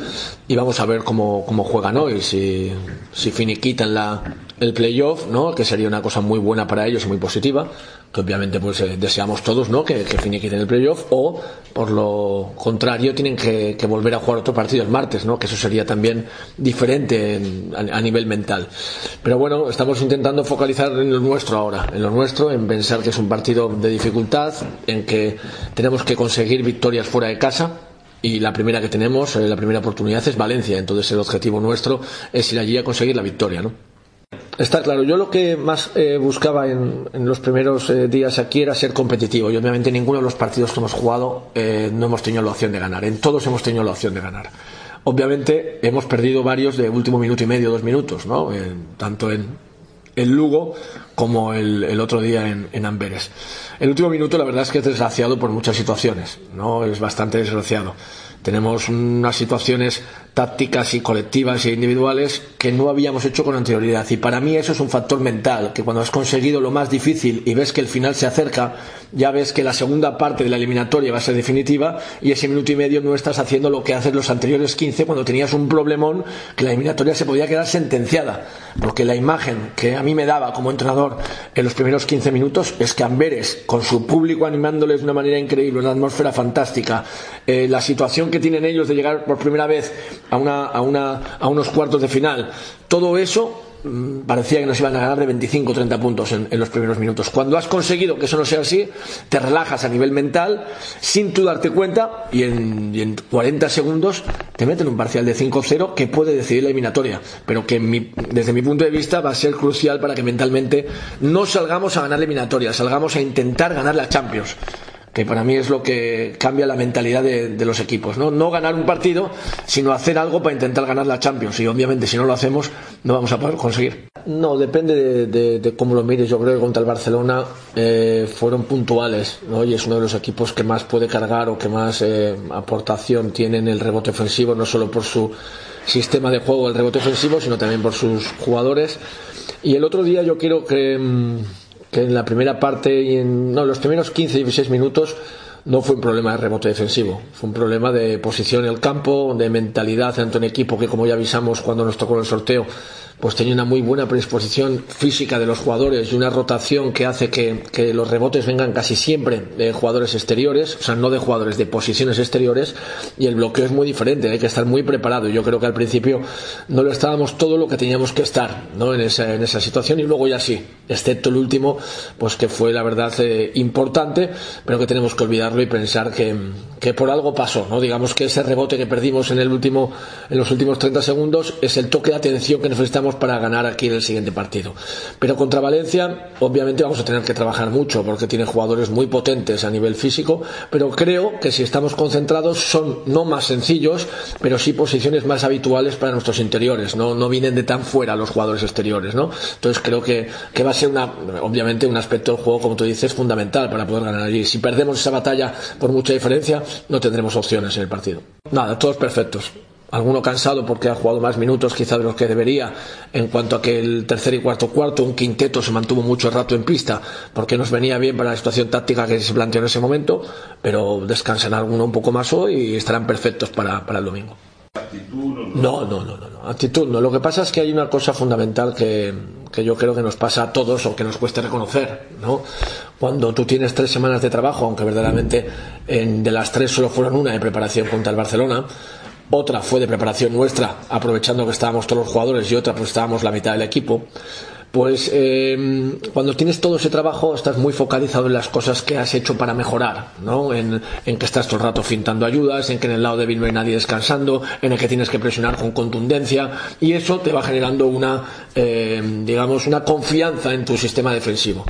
Y vamos a ver cómo, cómo juegan hoy, si, si finiquitan la, el playoff, ¿no? que sería una cosa muy buena para ellos y muy positiva que obviamente pues eh, deseamos todos ¿no? que, finiquiten el playoff o por lo contrario tienen que, que, volver a jugar otro partido el martes ¿no? que eso sería también diferente en, a, a, nivel mental pero bueno estamos intentando focalizar en lo nuestro ahora en lo nuestro en pensar que es un partido de dificultad en que tenemos que conseguir victorias fuera de casa y la primera que tenemos eh, la primera oportunidad es Valencia entonces el objetivo nuestro es ir allí a conseguir la victoria ¿no? Está claro, yo lo que más eh, buscaba en, en, los primeros eh, días aquí era ser competitivo y obviamente ninguno de los partidos que hemos jugado eh, no hemos tenido la opción de ganar, en todos hemos tenido la opción de ganar. Obviamente hemos perdido varios de último minuto y medio, dos minutos, ¿no? tanto en el Lugo como el, el otro día en, en, Amberes. El último minuto la verdad es que es desgraciado por muchas situaciones, ¿no? Es bastante desgraciado Tenemos unas situaciones tácticas y colectivas e individuales que no habíamos hecho con anterioridad. Y para mí eso es un factor mental, que cuando has conseguido lo más difícil y ves que el final se acerca, ya ves que la segunda parte de la eliminatoria va a ser definitiva y ese minuto y medio no estás haciendo lo que haces los anteriores 15 cuando tenías un problemón que la eliminatoria se podía quedar sentenciada. Porque la imagen que a mí me daba como entrenador en los primeros 15 minutos es que Amberes, con su público animándoles de una manera increíble, una atmósfera fantástica, eh, la situación que tienen ellos de llegar por primera vez a, una, a, una, a unos cuartos de final, todo eso mm, parecía que nos iban a ganar de 25 o 30 puntos en, los primeros minutos. Cuando has conseguido que eso no sea así, te relajas a nivel mental sin tú darte cuenta y en, y en 40 segundos te meten un parcial de 5-0 que puede decidir la eliminatoria, pero que desde mi punto de vista va a ser crucial para que mentalmente no salgamos a ganar la eliminatoria, salgamos a intentar ganar la Champions que para mí es lo que cambia la mentalidad de, los equipos. ¿no? no ganar un partido, sino hacer algo para intentar ganar la Champions. Y obviamente si no lo hacemos, no vamos a poder conseguir. No, depende de, cómo lo mires. Yo creo que contra el Barcelona eh, fueron puntuales. ¿no? Y es uno de los equipos que más puede cargar o que más eh, aportación tiene en el rebote ofensivo, no solo por su sistema de juego del rebote ofensivo, sino también por sus jugadores. Y el otro día yo quiero que... Mmm, que en la primera parte y en no, los primeros 15 16 minutos no fue un problema de rebote defensivo, fue un problema de posición en el campo, de mentalidad ante un equipo que como ya avisamos cuando nos tocó el sorteo, pues tenía una muy buena predisposición física de los jugadores y una rotación que hace que, los rebotes vengan casi siempre de jugadores exteriores, o sea, no de jugadores de posiciones exteriores, y el bloqueo es muy diferente, hay que estar muy preparado. Yo creo que al principio no lo estábamos todo lo que teníamos que estar ¿no? en, esa, en esa situación y luego ya sí, excepto el último, pues que fue la verdad eh, importante, pero que tenemos que y pensar que, que por algo pasó, ¿no? Digamos que ese rebote que perdimos en el último, en los últimos 30 segundos es el toque de atención que necesitamos para ganar aquí en el siguiente partido. Pero contra Valencia, obviamente vamos a tener que trabajar mucho porque tiene jugadores muy potentes a nivel físico, pero creo que si estamos concentrados son no más sencillos, pero sí posiciones más habituales para nuestros interiores, no, no vienen de tan fuera los jugadores exteriores, ¿no? Entonces creo que, que va a ser una, obviamente un aspecto del juego, como tú dices, fundamental para poder ganar allí. Si perdemos esa batalla por mucha diferencia, no tendremos opciones en el partido. Nada, todos perfectos alguno cansado porque ha jugado más minutos quizá de los que debería en cuanto a que el tercer y cuarto cuarto un quinteto se mantuvo mucho rato en pista porque nos venía bien para la situación táctica que se planteó en ese momento pero descansan alguno un poco más hoy y estarán perfectos para el domingo no, no, no, no, no, actitud no. Lo que pasa es que hay una cosa fundamental que, que yo creo que nos pasa a todos o que nos cuesta reconocer, ¿no? Cuando tú tienes tres semanas de trabajo, aunque verdaderamente en, de las tres solo fueron una de preparación contra el Barcelona, otra fue de preparación nuestra, aprovechando que estábamos todos los jugadores y otra pues estábamos la mitad del equipo. Pues eh, cuando tienes todo ese trabajo estás muy focalizado en las cosas que has hecho para mejorar, ¿no? En, que estás todo el rato fintando ayudas, en que en el lado débil no hay nadie descansando, en el que tienes que presionar con contundencia y eso te va generando una, eh, digamos, una confianza en tu sistema defensivo.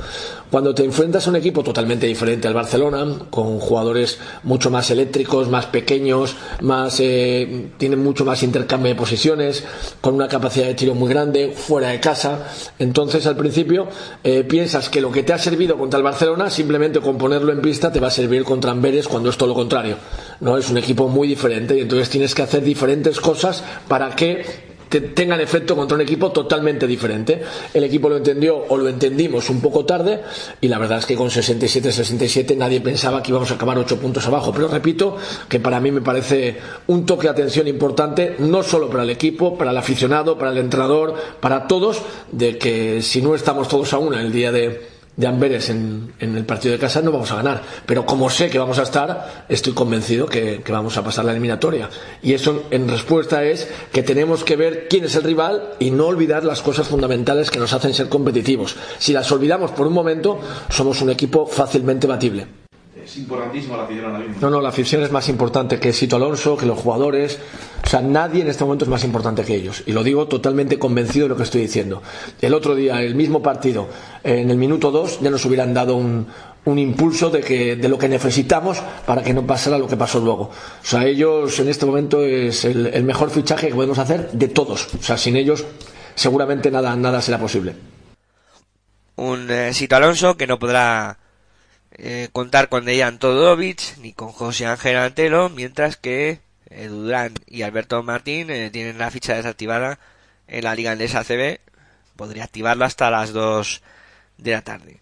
Cuando te enfrentas a un equipo totalmente diferente al Barcelona, con jugadores mucho más eléctricos, más pequeños, más eh, tienen mucho más intercambio de posiciones, con una capacidad de tiro muy grande, fuera de casa, entonces al principio eh, piensas que lo que te ha servido contra el Barcelona, simplemente con ponerlo en pista, te va a servir contra Amberes cuando es todo lo contrario. No es un equipo muy diferente y entonces tienes que hacer diferentes cosas para que tengan efecto contra un equipo totalmente diferente. El equipo lo entendió o lo entendimos un poco tarde y la verdad es que con 67-67 nadie pensaba que íbamos a acabar 8 puntos abajo. Pero repito que para mí me parece un toque de atención importante, no solo para el equipo, para el aficionado, para el entrenador, para todos, de que si no estamos todos a una el día de de Amberes en, el partido de casa no vamos a ganar. Pero como sé que vamos a estar, estoy convencido que, que, vamos a pasar la eliminatoria. Y eso en respuesta es que tenemos que ver quién es el rival y no olvidar las cosas fundamentales que nos hacen ser competitivos. Si las olvidamos por un momento, somos un equipo fácilmente batible. Es importantísimo la afición ahora mismo. No, no, la afición es más importante que Sito Alonso, que los jugadores. O sea, nadie en este momento es más importante que ellos. Y lo digo totalmente convencido de lo que estoy diciendo. El otro día, el mismo partido, en el minuto 2, ya nos hubieran dado un, un impulso de, que, de lo que necesitamos para que no pasara lo que pasó luego. O sea, ellos en este momento es el, el mejor fichaje que podemos hacer de todos. O sea, sin ellos seguramente nada, nada será posible. Un eh, Sito Alonso que no podrá eh, contar con Dejan Todovic ni con José Ángel Antelo, mientras que Edu Durán y Alberto Martín eh, tienen la ficha desactivada en la Liga Andesa CB. Podría activarlo hasta las 2 de la tarde.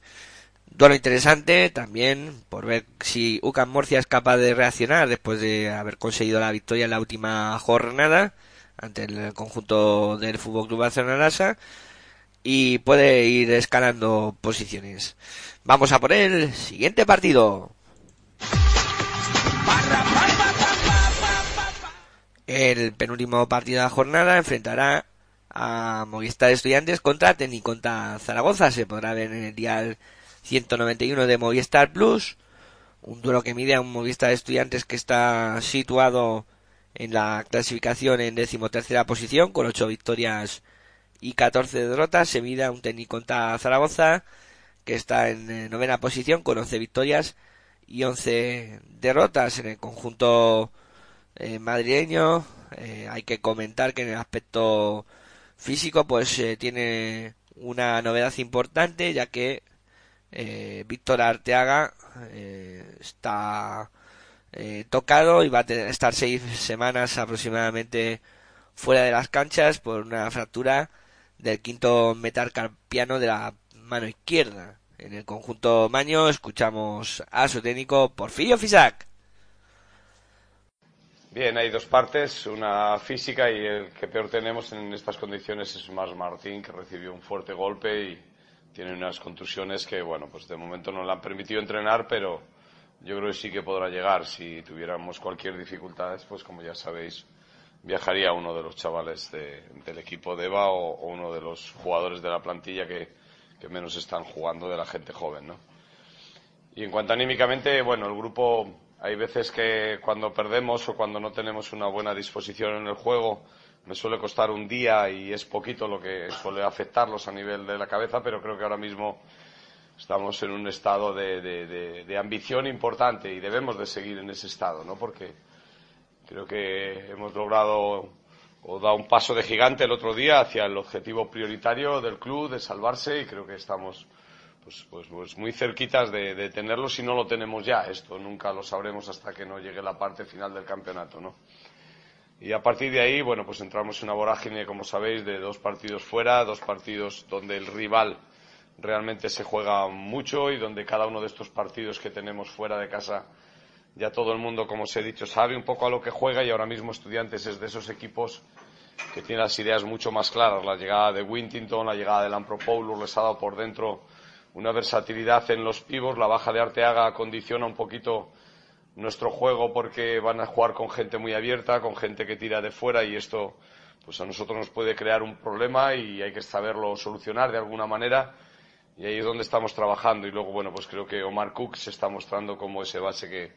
Duelo interesante también por ver si UCAM Murcia es capaz de reaccionar después de haber conseguido la victoria en la última jornada ante el conjunto del Fútbol Club Barcelona y puede ir escalando posiciones. Vamos a por el siguiente partido. El penúltimo partido de la jornada enfrentará a Movistar Estudiantes contra Teniconta Zaragoza. Se podrá ver en el dial 191 de Movistar Plus. Un duelo que mide a un Movistar Estudiantes que está situado en la clasificación en decimotercera posición con 8 victorias y 14 derrotas. Se mide a un Teniconta Zaragoza que está en eh, novena posición con 11 victorias y 11 derrotas en el conjunto eh, madrileño. Eh, hay que comentar que en el aspecto físico pues tiene una novedad importante ya que Víctor Arteaga está tocado y va a estar seis semanas aproximadamente fuera de las canchas por una fractura del quinto metacarpiano de la mano izquierda. En el conjunto Maño escuchamos a su técnico Porfirio Fisac. Bien, hay dos partes, una física y el que peor tenemos en estas condiciones es más Martín, que recibió un fuerte golpe y tiene unas contusiones que, bueno, pues de momento no le han permitido entrenar, pero yo creo que sí que podrá llegar. Si tuviéramos cualquier dificultad, pues como ya sabéis, viajaría uno de los chavales del equipo de EVA o uno de los jugadores de la plantilla que, que menos están jugando de la gente joven, ¿no? Y en cuanto anímicamente, bueno, el grupo hay veces que cuando perdemos o cuando no tenemos una buena disposición en el juego, me suele costar un día y es poquito lo que suele afectarlos a nivel de la cabeza, pero creo que ahora mismo estamos en un estado de, de, ambición importante y debemos de seguir en ese estado, ¿no? Porque creo que hemos logrado o da un paso de gigante el otro día hacia el objetivo prioritario del club de salvarse y creo que estamos pues, pues, pues muy cerquitas de, tenerlo si no lo tenemos ya. Esto nunca lo sabremos hasta que no llegue la parte final del campeonato, ¿no? Y a partir de ahí, bueno, pues entramos en una vorágine, como sabéis, de dos partidos fuera, dos partidos donde el rival realmente se juega mucho y donde cada uno de estos partidos que tenemos fuera de casa ya todo el mundo, como os he dicho, sabe un poco a lo que juega y ahora mismo Estudiantes es de esos equipos que tiene las ideas mucho más claras. La llegada de Wintington, la llegada de Lampropoulos les ha dado por dentro una versatilidad en los pivos. La baja de Arteaga condiciona un poquito nuestro juego porque van a jugar con gente muy abierta, con gente que tira de fuera y esto pues a nosotros nos puede crear un problema y hay que saberlo solucionar de alguna manera y ahí es donde estamos trabajando y luego bueno pues creo que Omar Cook se está mostrando como ese base que,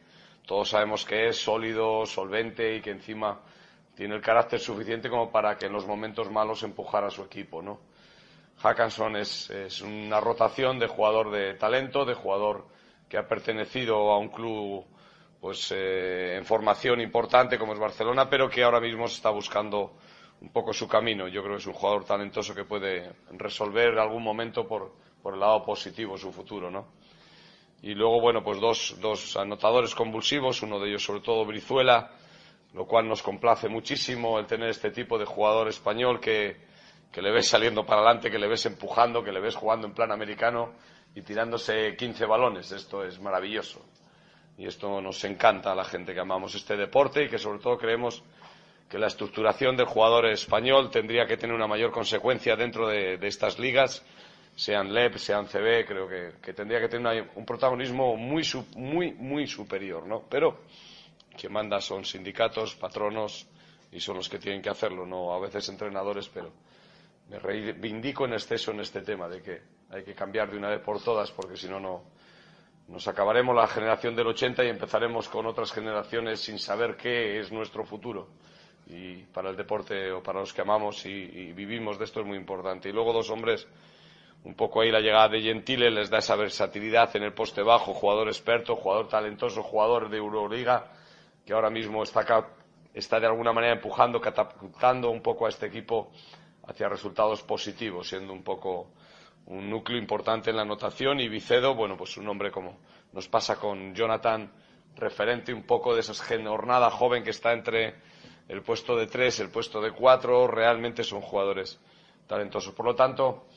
todos sabemos que es sólido, solvente y que encima tiene el carácter suficiente como para que en los momentos malos empujara a su equipo, ¿no? Hackanson es, una rotación de jugador de talento, de jugador que ha pertenecido a un club pues eh, en formación importante como es Barcelona, pero que ahora mismo se está buscando un poco su camino. Yo creo que es un jugador talentoso que puede resolver en algún momento por, por el lado positivo su futuro, ¿no? Y luego, bueno, pues dos, dos anotadores convulsivos, uno de ellos sobre todo Brizuela, lo cual nos complace muchísimo el tener este tipo de jugador español que, que le ves saliendo para adelante, que le ves empujando, que le ves jugando en plan americano y tirándose 15 balones. Esto es maravilloso. Y esto nos encanta a la gente que amamos este deporte y que sobre todo creemos que la estructuración del jugador español tendría que tener una mayor consecuencia dentro de, de estas ligas sean LEP, sean CB, creo que, tendría que tener un protagonismo muy, muy, muy superior, ¿no? Pero quien manda son sindicatos, patronos, y son los que tienen que hacerlo, no a veces entrenadores, pero me reivindico en exceso en este tema de que hay que cambiar de una vez por todas, porque si no, no nos acabaremos la generación del 80 y empezaremos con otras generaciones sin saber qué es nuestro futuro. Y para el deporte o para los que amamos y, y vivimos de esto es muy importante. Y luego dos hombres un poco ahí la llegada de Gentile les da esa versatilidad en el poste bajo, jugador experto, jugador talentoso, jugador de Euroliga, que ahora mismo está, está de alguna manera empujando, catapultando un poco a este equipo hacia resultados positivos, siendo un poco un núcleo importante en la anotación y Vicedo, bueno, pues un hombre como nos pasa con Jonathan, referente un poco de esa jornada joven que está entre el puesto de tres, el puesto de cuatro, realmente son jugadores talentosos. Por lo tanto,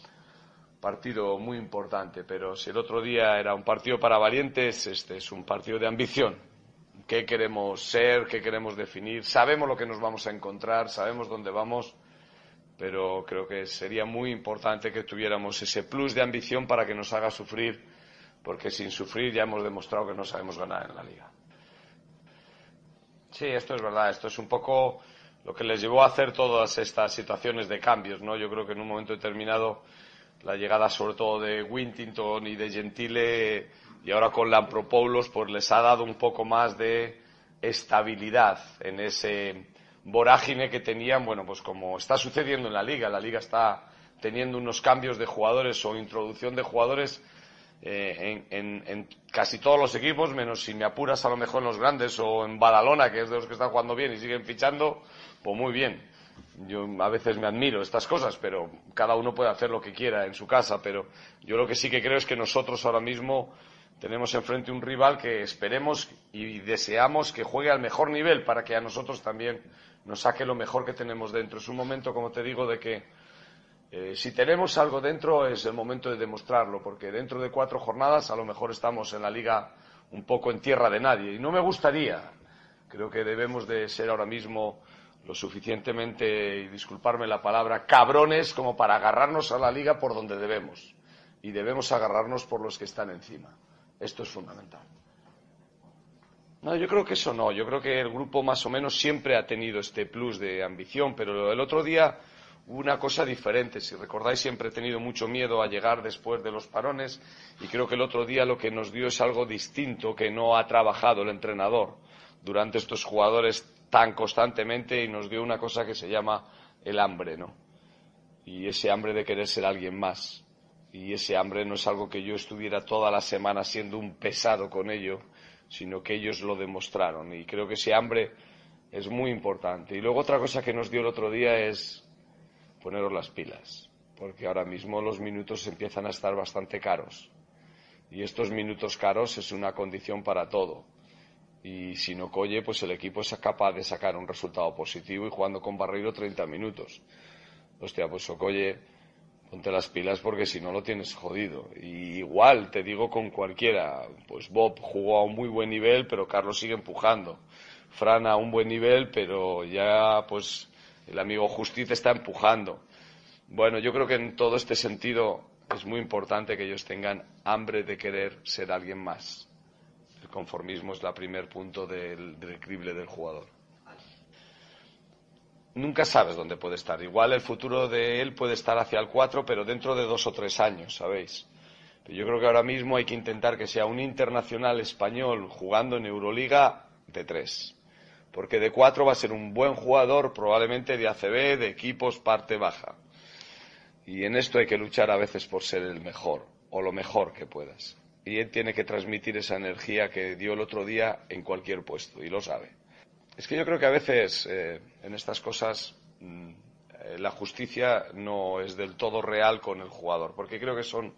partido muy importante, pero si el otro día era un partido para valientes, este es un partido de ambición. ¿Qué queremos ser? ¿Qué queremos definir? Sabemos lo que nos vamos a encontrar, sabemos dónde vamos, pero creo que sería muy importante que tuviéramos ese plus de ambición para que nos haga sufrir, porque sin sufrir ya hemos demostrado que no sabemos ganar en la liga. Sí, esto es verdad. Esto es un poco lo que les llevó a hacer todas estas situaciones de cambios, ¿no? Yo creo que en un momento determinado la llegada sobre todo de Wintington y de Gentile y ahora con Lampropoulos pues les ha dado un poco más de estabilidad en ese vorágine que tenían, bueno, pues como está sucediendo en la liga, la liga está teniendo unos cambios de jugadores o introducción de jugadores eh, en, casi todos los equipos, menos si me apuras a lo mejor en los grandes o en Badalona, que es de los que están jugando bien y siguen fichando, pues muy bien. Yo a veces me admiro estas cosas, pero cada uno puede hacer lo que quiera en su casa, pero yo lo que sí que creo es que nosotros ahora mismo tenemos enfrente un rival que esperemos y deseamos que juegue al mejor nivel para que a nosotros también nos saque lo mejor que tenemos dentro. Es un momento, como te digo, de que eh, si tenemos algo dentro es el momento de demostrarlo, porque dentro de cuatro jornadas a lo mejor estamos en la liga un poco en tierra de nadie. Y no me gustaría. Creo que debemos de ser ahora mismo lo suficientemente, y disculparme la palabra, cabrones como para agarrarnos a la liga por donde debemos. Y debemos agarrarnos por los que están encima. Esto es fundamental. No, yo creo que eso no. Yo creo que el grupo más o menos siempre ha tenido este plus de ambición, pero el otro día una cosa diferente. Si recordáis, siempre he tenido mucho miedo a llegar después de los parones y creo que el otro día lo que nos dio es algo distinto que no ha trabajado el entrenador durante estos jugadores tan constantemente y nos dio una cosa que se llama el hambre, ¿no? Y ese hambre de querer ser alguien más. Y ese hambre no es algo que yo estuviera toda la semana siendo un pesado con ello, sino que ellos lo demostraron. Y creo que ese hambre es muy importante. Y luego otra cosa que nos dio el otro día es poneros las pilas, porque ahora mismo los minutos empiezan a estar bastante caros. Y estos minutos caros es una condición para todo. Y si no colle, pues el equipo es capaz de sacar un resultado positivo y jugando con Barreiro 30 minutos. Hostia, pues Ocolle, ponte las pilas porque si no lo tienes jodido. Y igual, te digo con cualquiera, pues Bob jugó a un muy buen nivel, pero Carlos sigue empujando. Fran a un buen nivel, pero ya pues el amigo Justiz está empujando. Bueno, yo creo que en todo este sentido es muy importante que ellos tengan hambre de querer ser alguien más. El conformismo es el primer punto del, del crible del jugador. Nunca sabes dónde puede estar. Igual el futuro de él puede estar hacia el 4, pero dentro de dos o tres años, ¿sabéis? Yo creo que ahora mismo hay que intentar que sea un internacional español jugando en Euroliga de tres porque de cuatro va a ser un buen jugador, probablemente de ACB, de equipos parte baja. Y en esto hay que luchar a veces por ser el mejor, o lo mejor que puedas. Y él tiene que transmitir esa energía que dio el otro día en cualquier puesto, y lo sabe. Es que yo creo que a veces eh, en estas cosas mm, eh, la justicia no es del todo real con el jugador, porque creo que son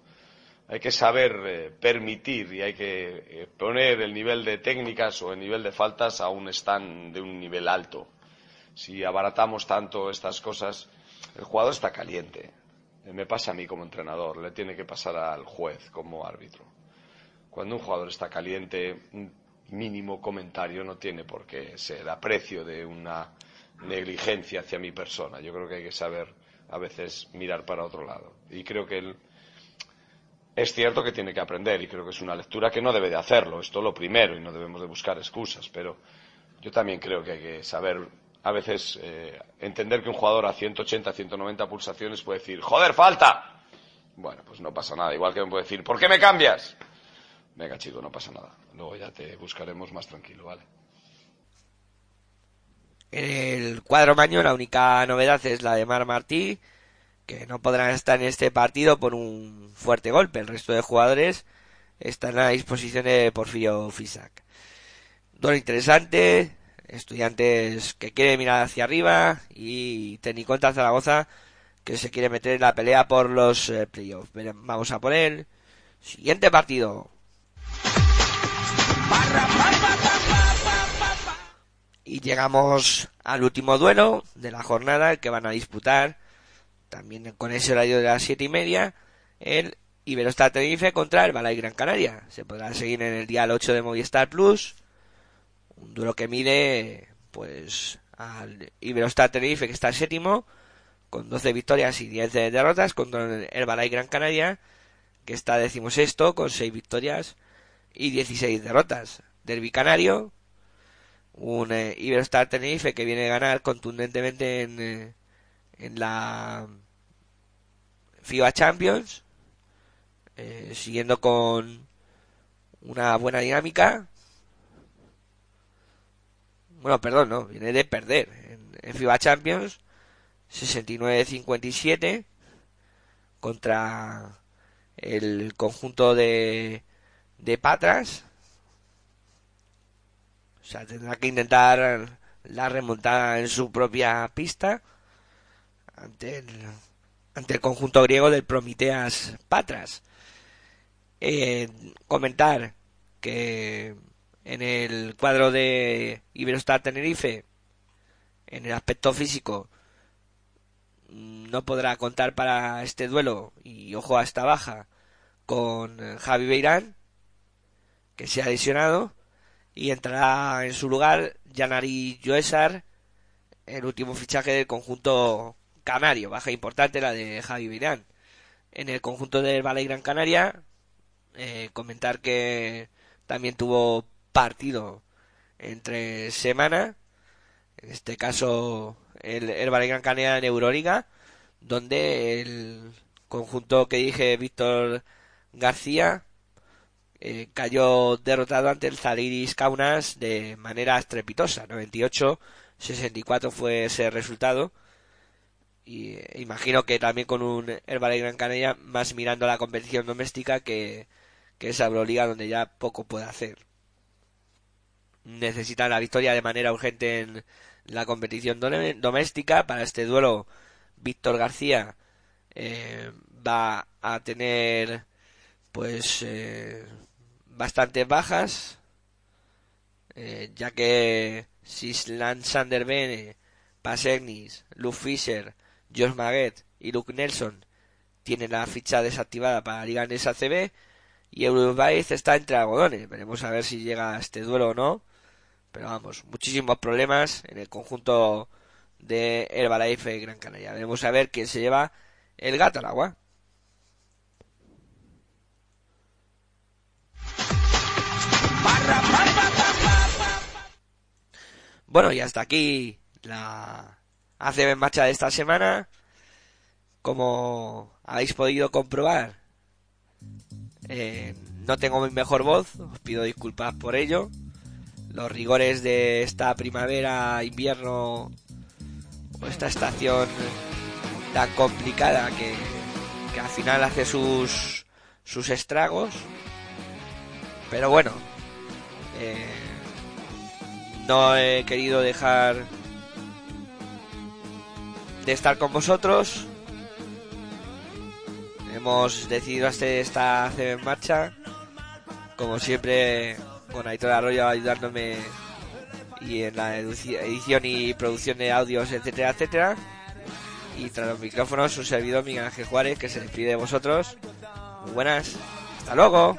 hay que saber eh, permitir y hay que poner el nivel de técnicas o el nivel de faltas a un stand de un nivel alto. Si abaratamos tanto estas cosas, el jugador está caliente. Me pasa a mí como entrenador, le tiene que pasar al juez como árbitro. Cuando un jugador está caliente, un mínimo comentario no tiene por qué ser aprecio de una negligencia hacia mi persona. Yo creo que hay que saber a veces mirar para otro lado. Y creo que el, es cierto que tiene que aprender y creo que es una lectura que no debe de hacerlo. Esto lo primero y no debemos de buscar excusas, pero yo también creo que hay que saber a veces eh, entender que un jugador a 180, 190 pulsaciones puede decir, joder, falta. Bueno, pues no pasa nada. Igual que me puede decir, ¿por qué me cambias? Venga, chico, no pasa nada. Luego ya te buscaremos más tranquilo, ¿vale? En el cuadro maño la única novedad es la de Mar Martí, que no podrán estar en este partido por un fuerte golpe. El resto de jugadores están a disposición de Porfirio Fisac. Duelo interesante, estudiantes que quieren mirar hacia arriba y Teniconta Zaragoza que se quiere meter en la pelea por los eh, playoffs. Vamos a poner siguiente partido. Y llegamos al último duelo de la jornada, el que van a disputar, también con ese horario de las siete y media, el Iberostar Tenerife contra el Balay Gran Canaria. Se podrá seguir en el día 8 de Movistar Plus. Un duelo que mide, pues, al Iberostar Tenerife, que está séptimo, con 12 victorias y 10 derrotas, contra el Balay Gran Canaria, que está decimosexto, con 6 victorias y 16 derrotas. Derby Canario, un eh, Iberostar Tenerife que viene a ganar contundentemente en, eh, en la FIBA Champions, eh, siguiendo con una buena dinámica. Bueno, perdón, no, viene de perder en, en FIBA Champions 69-57 contra el conjunto de, de Patras o sea, tendrá que intentar la remontada en su propia pista ante el, ante el conjunto griego del Promiteas Patras. Eh, comentar que en el cuadro de Iberostar Tenerife, en el aspecto físico, no podrá contar para este duelo, y ojo a esta baja, con Javi Beirán, que se ha lesionado, y entrará en su lugar Janari Joesar, el último fichaje del conjunto canario, baja importante la de Javi Virán. En el conjunto del Valle Gran Canaria, eh, comentar que también tuvo partido entre semana, en este caso el, el Valle Gran Canaria en Euroliga, donde el conjunto que dije Víctor García eh, cayó derrotado ante el Zaliris Kaunas de manera estrepitosa. 98-64 fue ese resultado. Y eh, imagino que también con un Herbalife Gran Canaria más mirando la competición doméstica que, que esa Euroliga donde ya poco puede hacer. Necesitan la victoria de manera urgente en la competición doméstica. Para este duelo, Víctor García eh, va a tener pues eh, bastantes bajas, eh, ya que Sislan Sanderbene, Pasegnis, Luke Fisher, Josh Maguet y Luke Nelson tienen la ficha desactivada para Liga en ACB y Eurobaiz está entre algodones. Veremos a ver si llega a este duelo o no. Pero vamos, muchísimos problemas en el conjunto de Herbalife Gran Canaria. Veremos a ver quién se lleva el gato al agua. Bueno, y hasta aquí la ACB en marcha de esta semana. Como habéis podido comprobar, eh, no tengo mi mejor voz, os pido disculpas por ello. Los rigores de esta primavera, invierno, o esta estación tan complicada que, que al final hace sus, sus estragos. Pero bueno, eh, no he querido dejar de estar con vosotros. Hemos decidido hacer esta hacer en marcha. Como siempre, con Aitor Arroyo ayudándome y en la edición y producción de audios, etcétera, etcétera. Y tras los micrófonos, un servidor, Miguel Ángel Juárez, que se despide de vosotros. Muy buenas. Hasta luego.